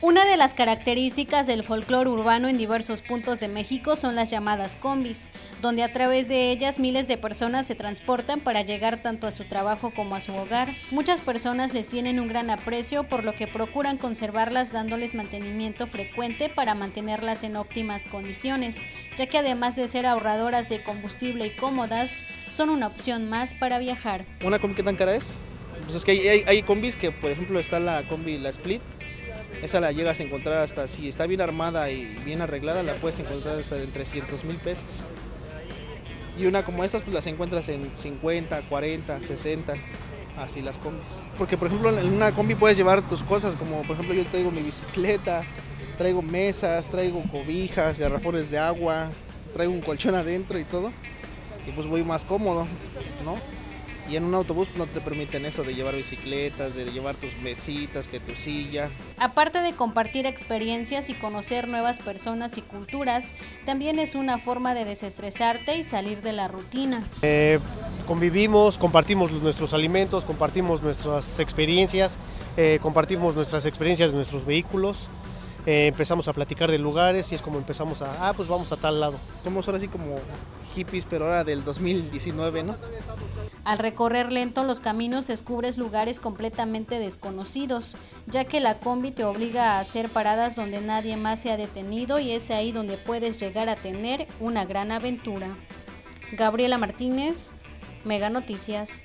Una de las características del folclore urbano en diversos puntos de México son las llamadas combis, donde a través de ellas miles de personas se transportan para llegar tanto a su trabajo como a su hogar. Muchas personas les tienen un gran aprecio por lo que procuran conservarlas dándoles mantenimiento frecuente para mantenerlas en óptimas condiciones, ya que además de ser ahorradoras de combustible y cómodas, son una opción más para viajar. ¿Una combi qué tan cara es? Pues es que hay, hay, combis que, por ejemplo, está la combi, la Split, esa la llegas a encontrar hasta, si está bien armada y bien arreglada, la puedes encontrar hasta en 300 mil pesos. Y una como estas, pues las encuentras en 50, 40, 60, así las combis. Porque, por ejemplo, en una combi puedes llevar tus cosas, como por ejemplo yo traigo mi bicicleta, traigo mesas, traigo cobijas, garrafones de agua, traigo un colchón adentro y todo. Y pues voy más cómodo, ¿no? Y en un autobús no te permiten eso de llevar bicicletas, de llevar tus mesitas, que tu silla. Aparte de compartir experiencias y conocer nuevas personas y culturas, también es una forma de desestresarte y salir de la rutina. Eh, convivimos, compartimos nuestros alimentos, compartimos nuestras experiencias, eh, compartimos nuestras experiencias de nuestros vehículos. Eh, empezamos a platicar de lugares y es como empezamos a, ah, pues vamos a tal lado. Somos ahora sí como hippies, pero ahora del 2019, ¿no? Al recorrer lento los caminos descubres lugares completamente desconocidos, ya que la combi te obliga a hacer paradas donde nadie más se ha detenido y es ahí donde puedes llegar a tener una gran aventura. Gabriela Martínez, Mega Noticias.